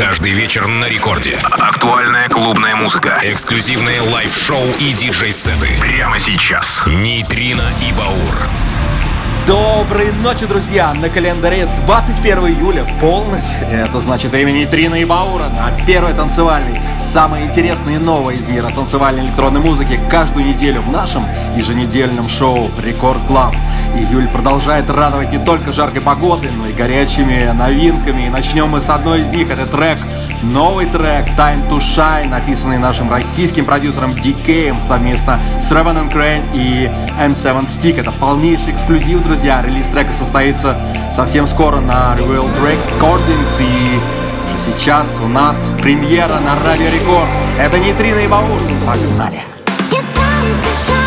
Каждый вечер на рекорде. Актуальная клубная музыка. Эксклюзивные live-шоу и диджей-сеты. Прямо сейчас. Нейтрино и Баур. Доброй ночи, друзья! На календаре 21 июля, полночь. Это значит имени Трина и Баура на первой танцевальной. Самое интересное и новое из мира танцевальной электронной музыки каждую неделю в нашем еженедельном шоу Record Club. Июль продолжает радовать не только жаркой погодой, но и горячими новинками. И начнем мы с одной из них. Это трек, новый трек Time to Shine, написанный нашим российским продюсером DK эм совместно с Revan Crane и M7 Stick. Это полнейший эксклюзив, друзья. Релиз трека состоится совсем скоро на Reveal Recordings. И уже сейчас у нас премьера на Радио Рекорд. Это Нейтрино и Баур. Погнали! Погнали!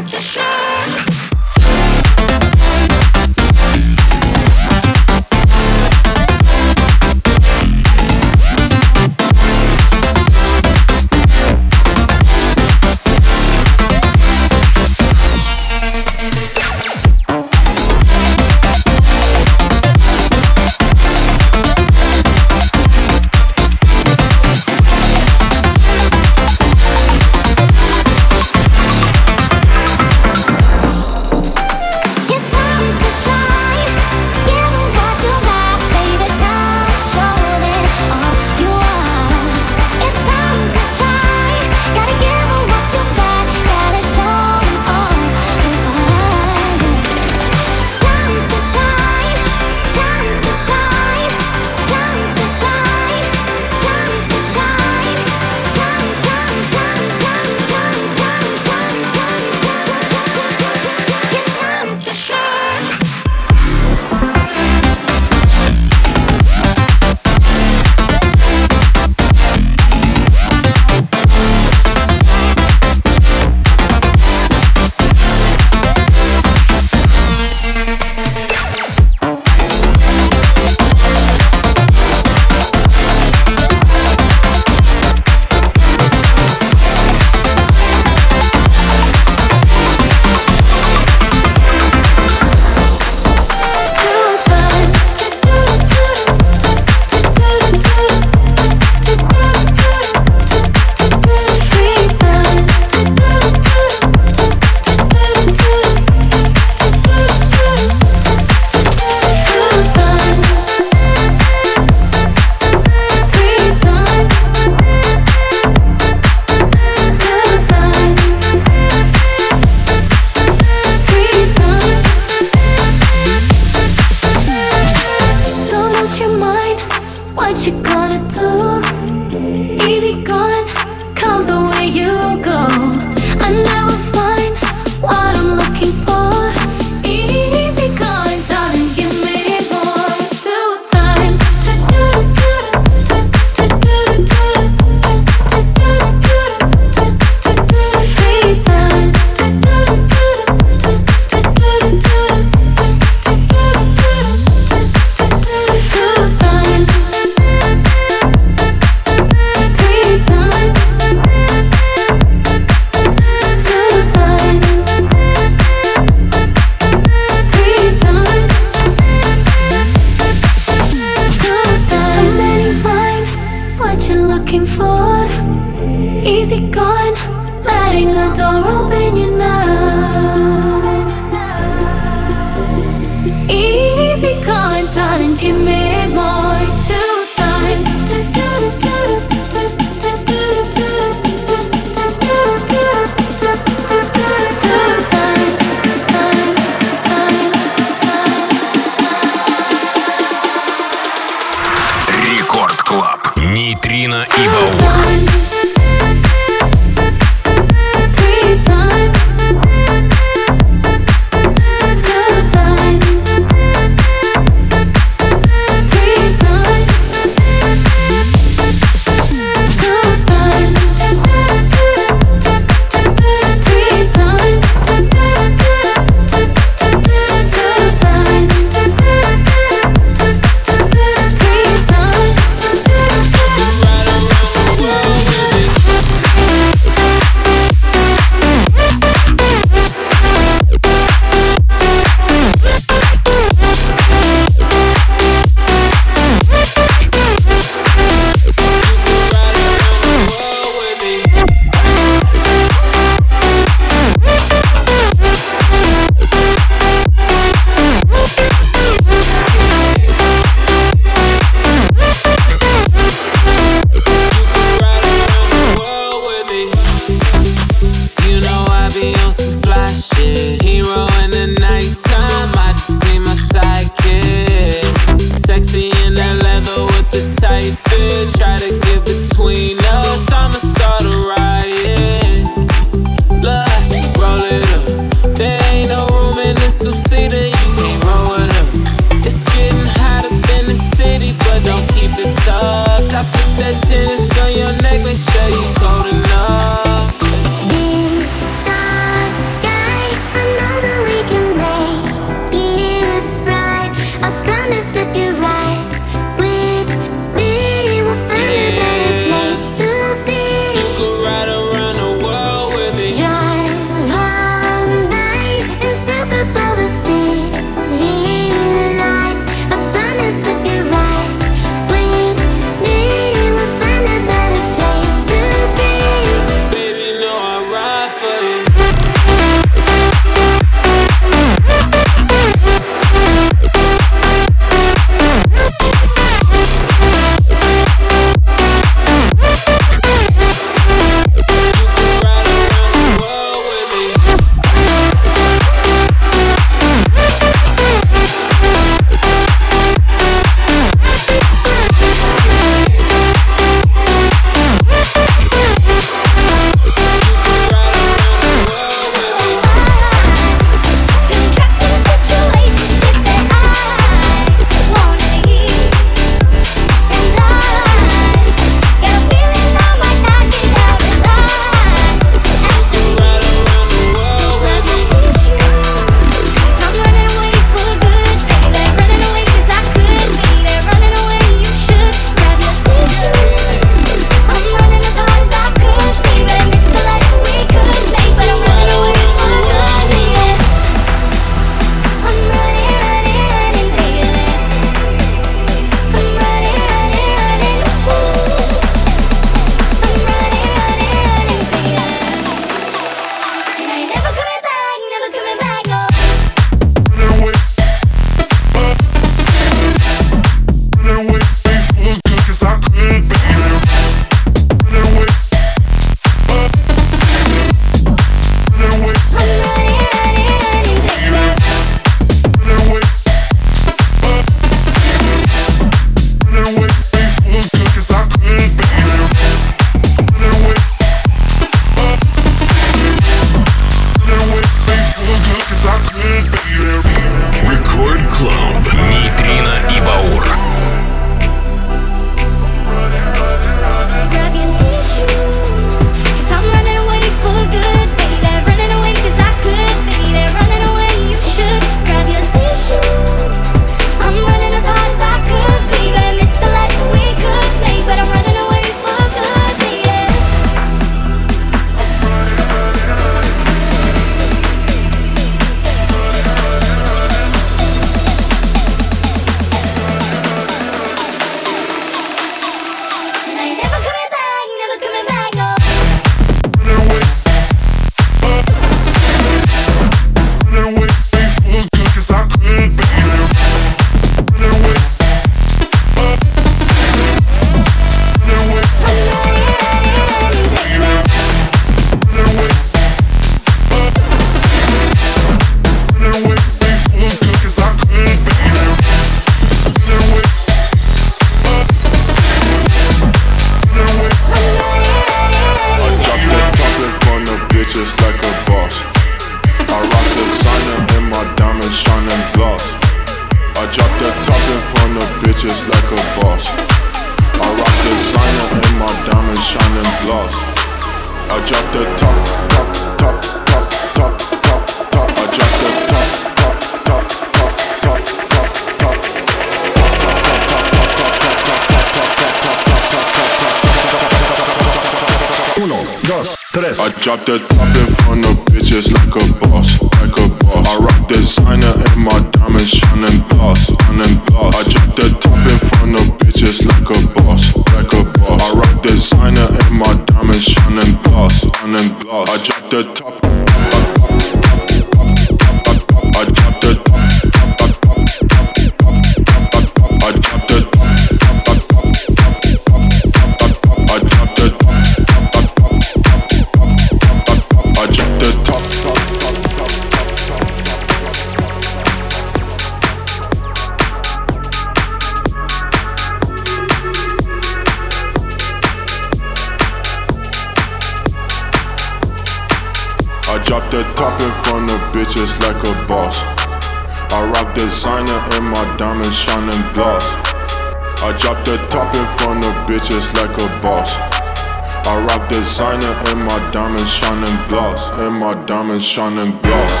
and my diamonds shining gloss.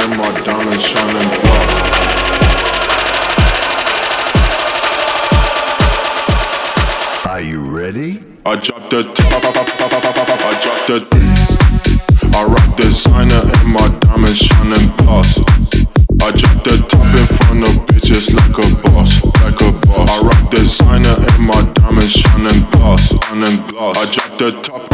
And my diamonds shining gloss. Are you ready? I dropped the top, I dropped the I rock designer and my diamonds shining gloss. I dropped the top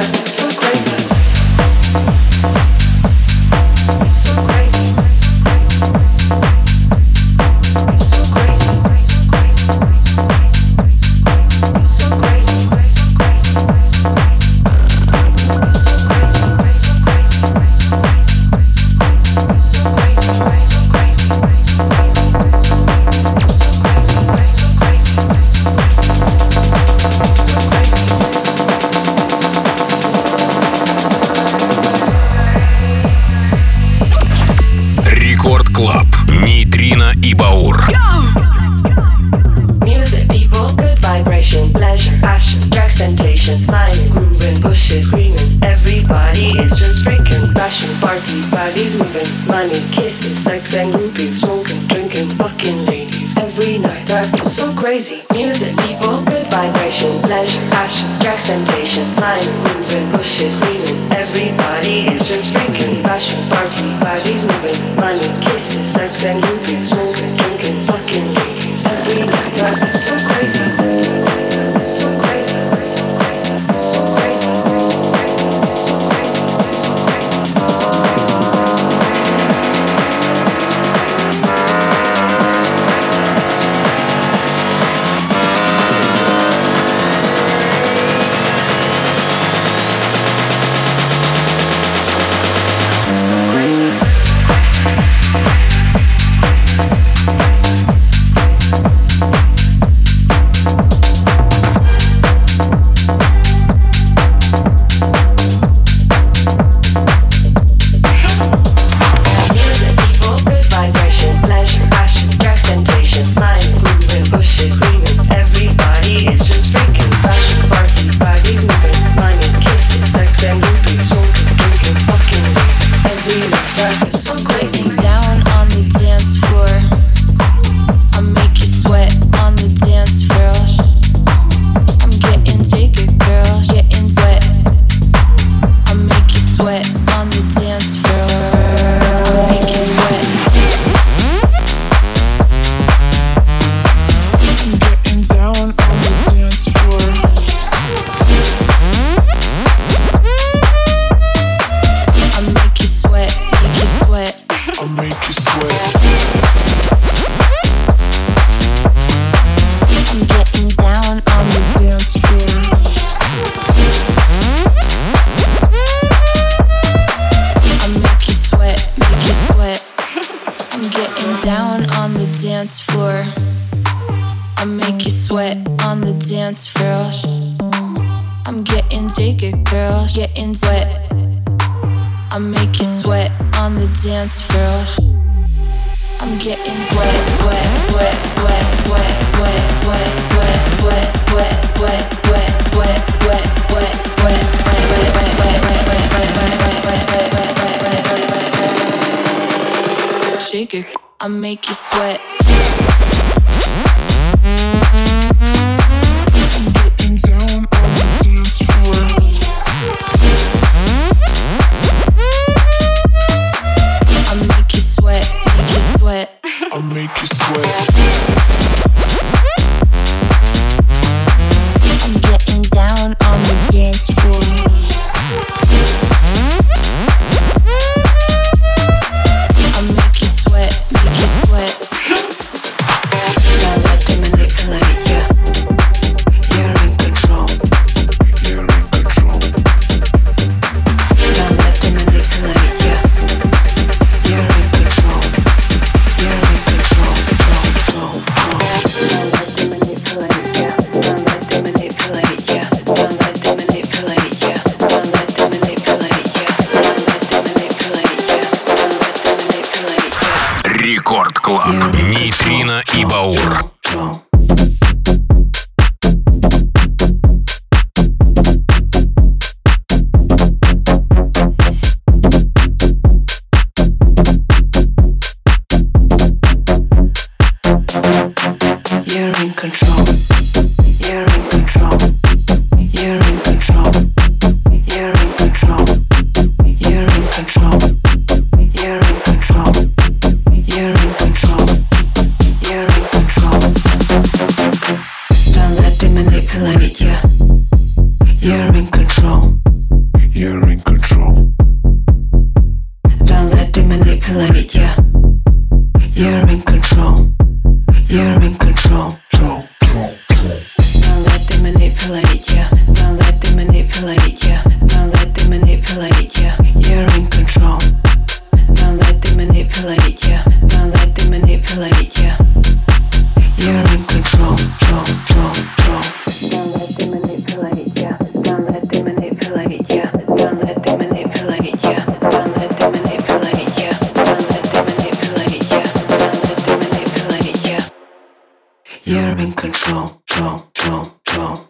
breath slow, slow, slow, slow.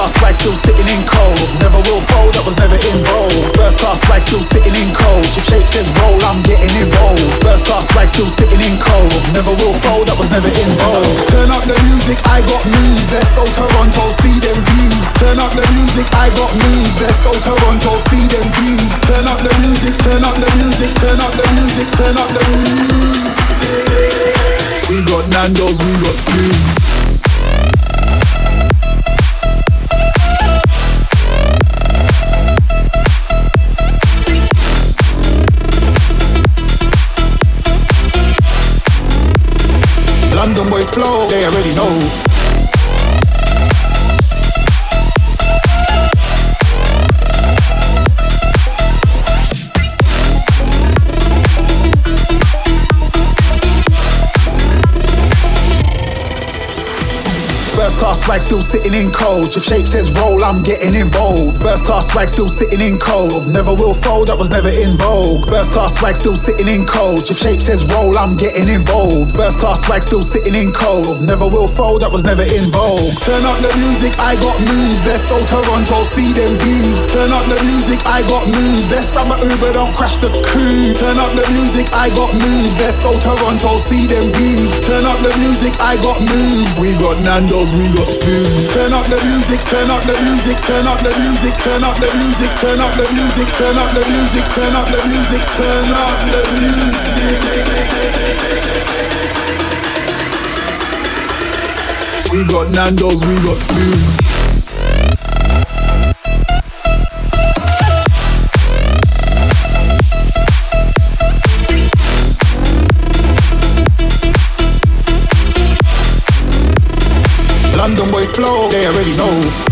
class swag still sitting in cold. Never will fold, that was never involved. First class swag still sitting in cold. Your shape says roll, I'm getting involved. First class swag still sitting in cold. Never will fold, that was never involved. Turn up the music, I got moves. Let's go Toronto, see them views. Turn up the music, I got moves. Let's go Toronto, see them views. Turn up the music, turn up the music, turn up the music, turn up the music. We got Nando's, we got spoons. flow, they already know. still sitting in cold. If shape says roll, I'm getting involved. First class swag still sitting in cold. Never will fold, that was never in vogue. First class swag still sitting in cold. If shape says roll, I'm getting involved. First class swag still sitting in cold. Never will fold, that was never in vogue. Turn up the music, I got moves. Let's go Toronto, see them views. Turn up the music, I got moves. Let's grab an Uber, don't crash the crew. Turn up the music, I got moves. Let's go Toronto, see them views. Turn up the music, I got moves. We got Nando's, we got spoons. Turn up the music, turn up the music, turn up the music, turn up the music, turn up the music, turn up the music, turn up the music, turn up the music. We got Nando's, we got spoons. flow, they already know.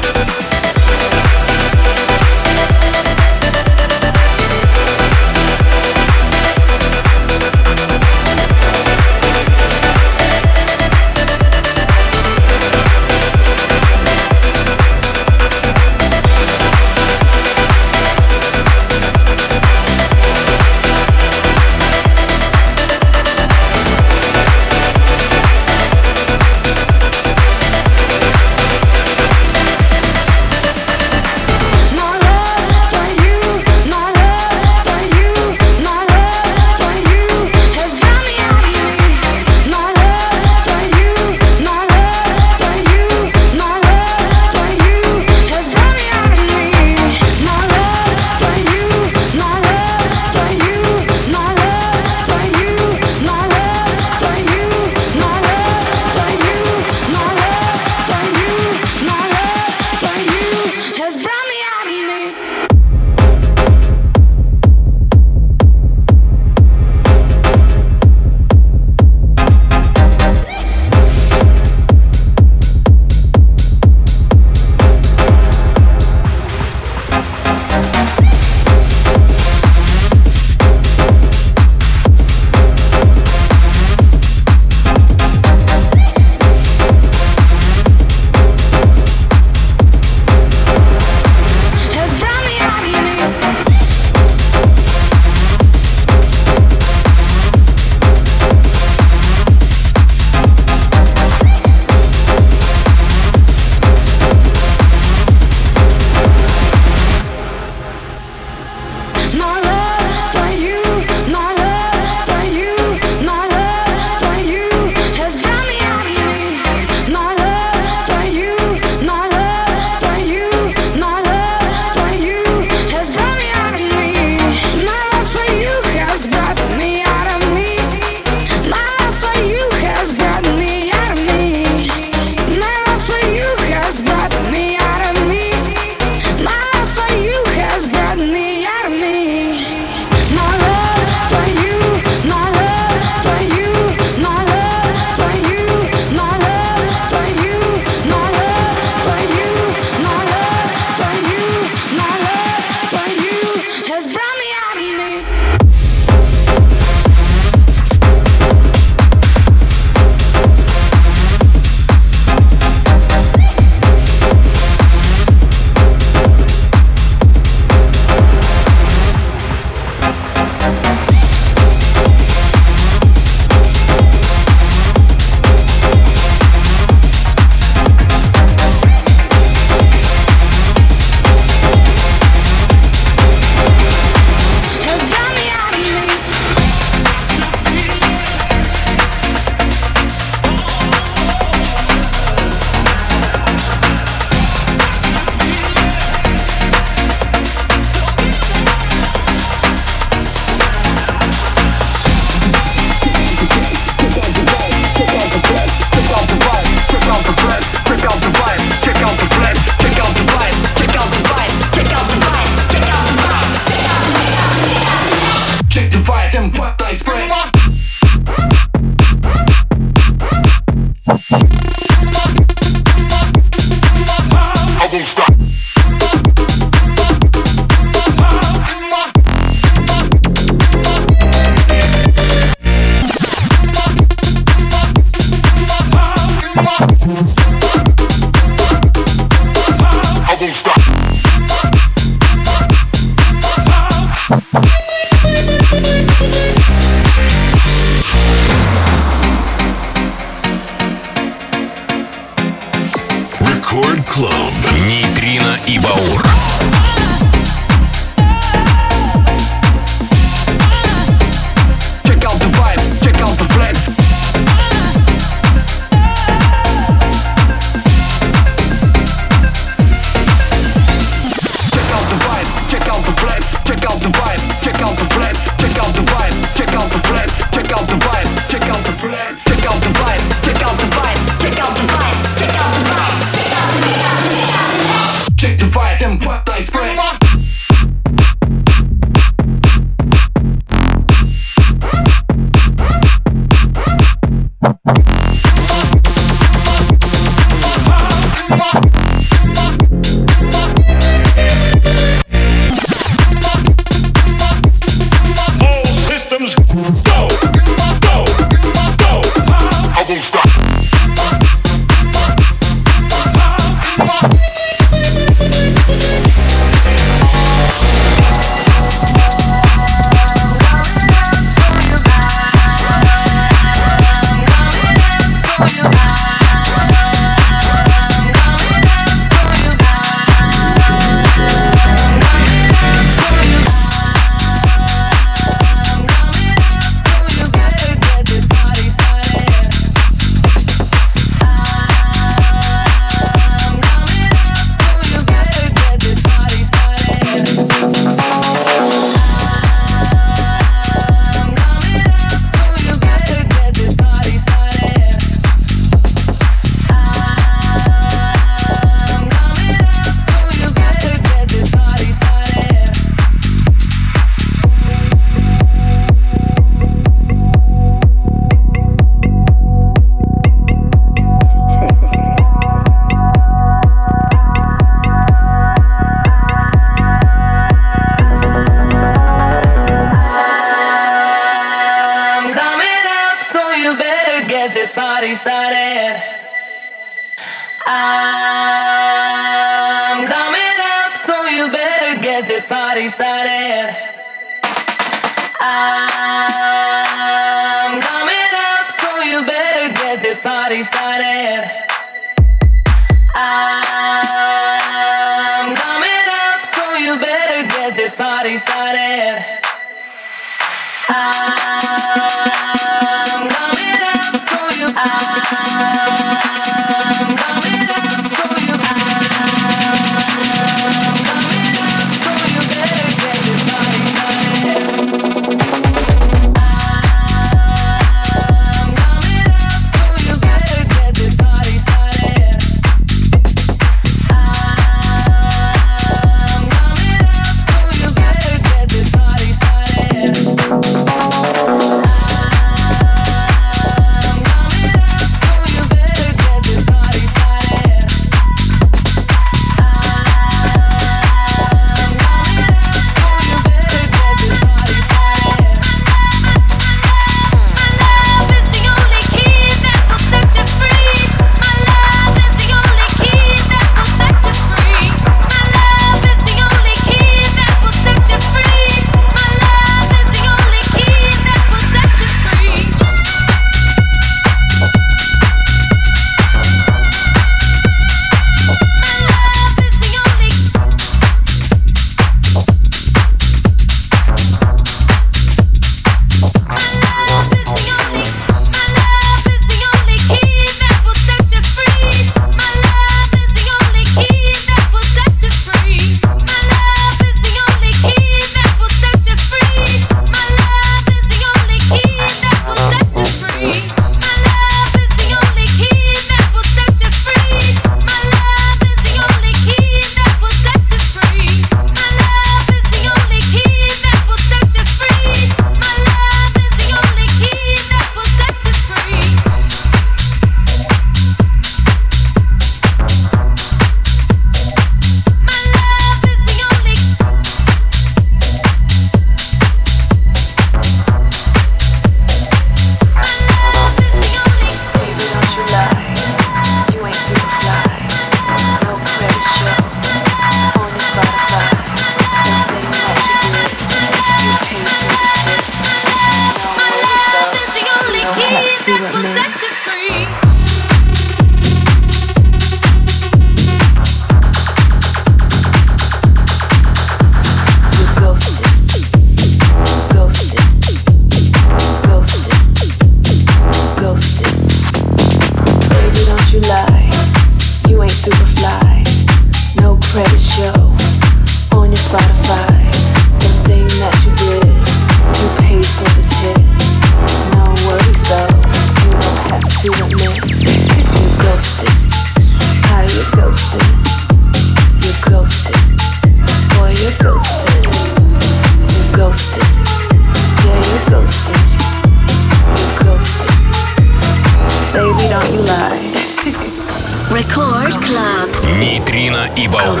и Баур.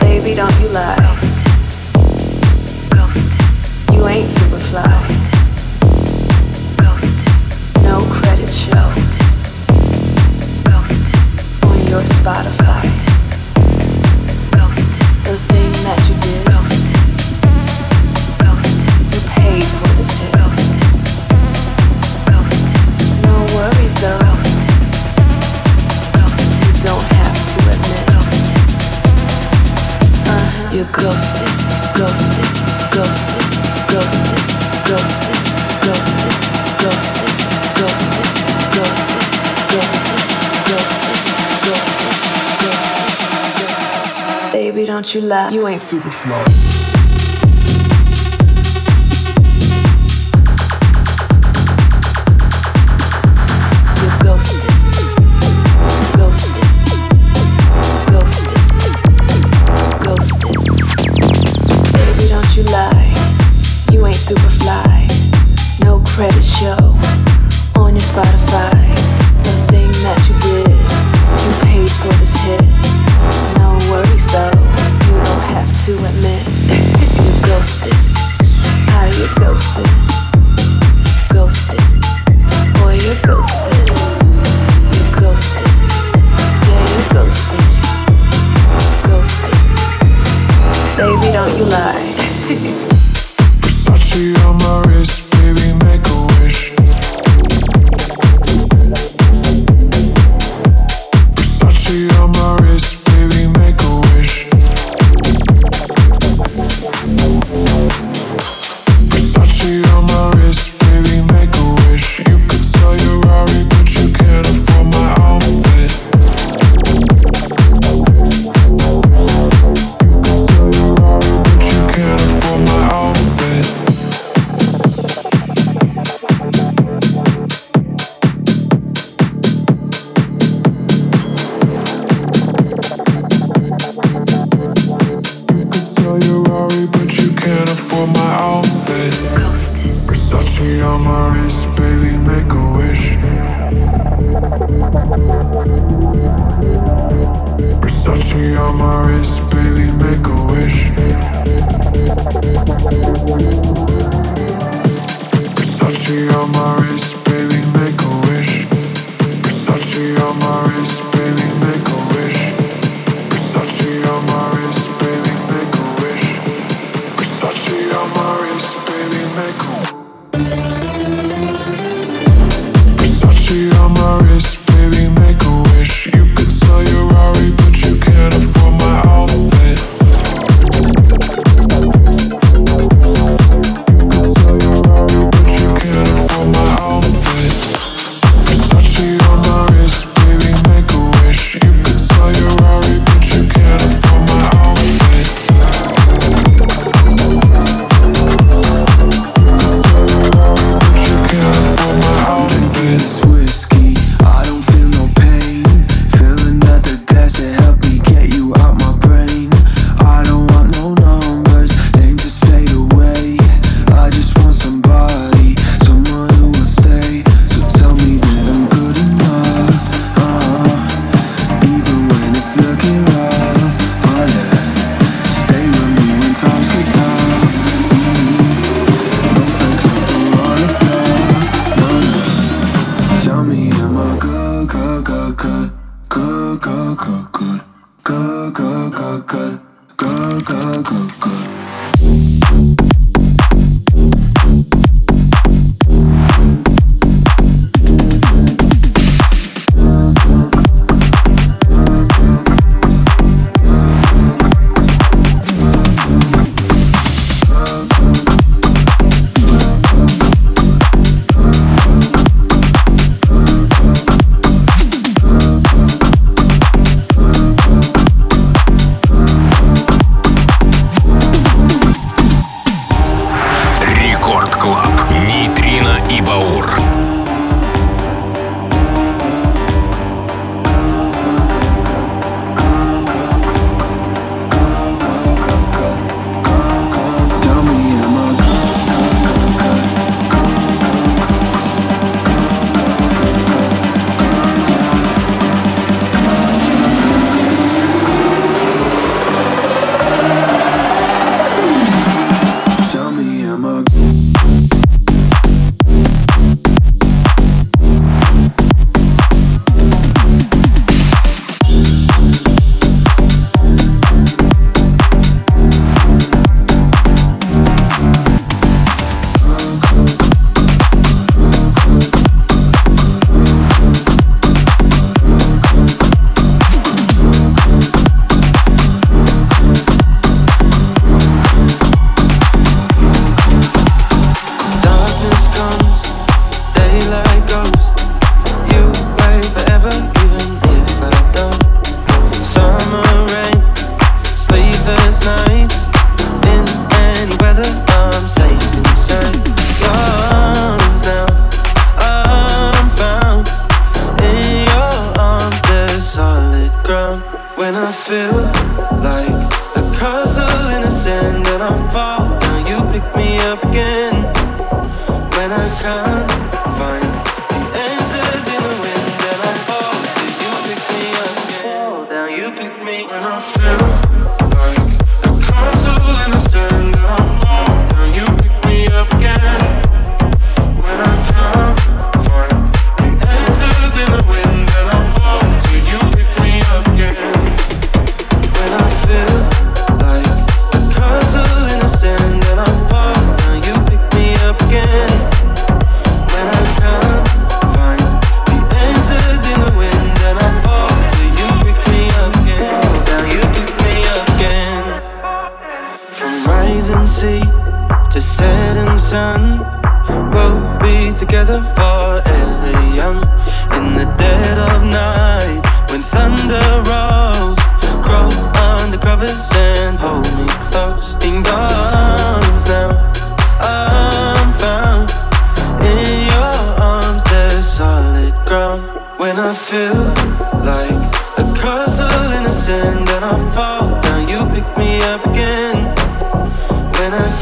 Baby, don't you lie. Ghosted. You ain't super fly. you love, you ain't superflow.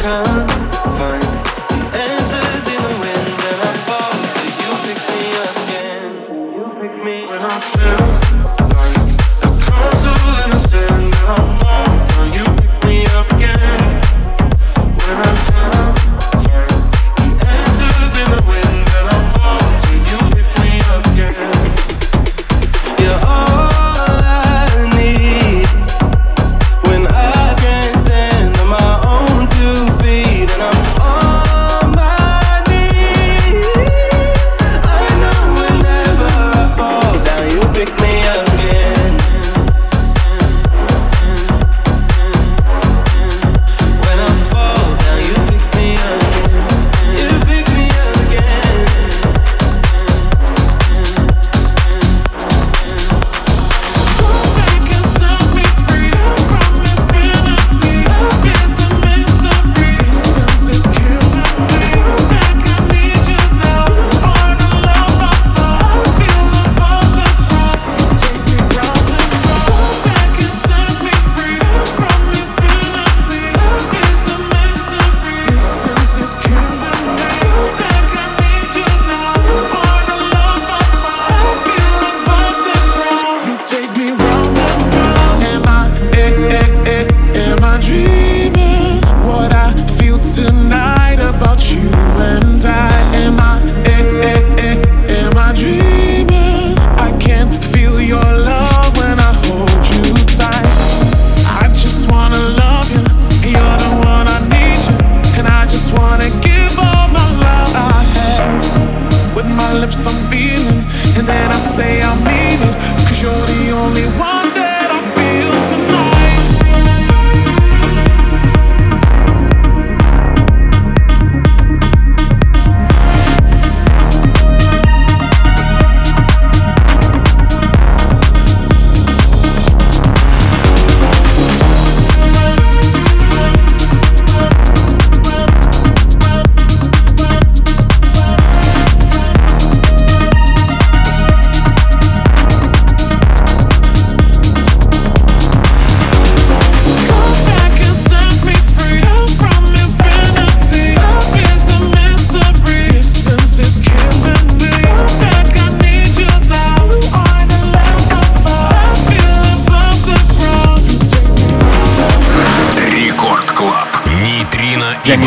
can't find I cause you're the only one.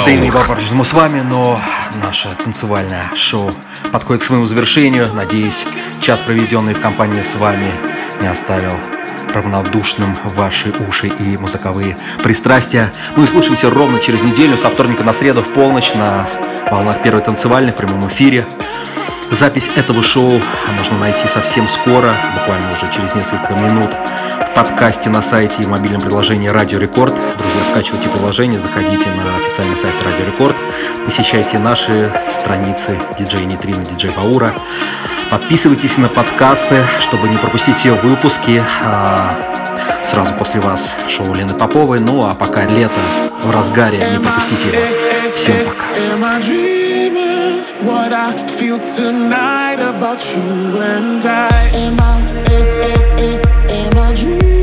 Не Егор по-прежнему с вами, но наше танцевальное шоу подходит к своему завершению. Надеюсь, час, проведенный в компании с вами, не оставил равнодушным ваши уши и музыковые пристрастия. Мы ну слушаемся ровно через неделю, со вторника на среду в полночь на волнах первой танцевальной в прямом эфире. Запись этого шоу можно найти совсем скоро, буквально уже через несколько минут, в подкасте на сайте и в мобильном приложении «Радио Рекорд». Друзья, скачивайте приложение, заходите на официальный сайт «Радио Рекорд», посещайте наши страницы «Диджей Нитрина», DJ Баура», подписывайтесь на подкасты, чтобы не пропустить все выпуски, а, сразу после вас шоу Лены Поповой. Ну а пока лето в разгаре, не пропустите его. Всем пока. what I feel tonight about you and I. Am I in, in, in, in a dream?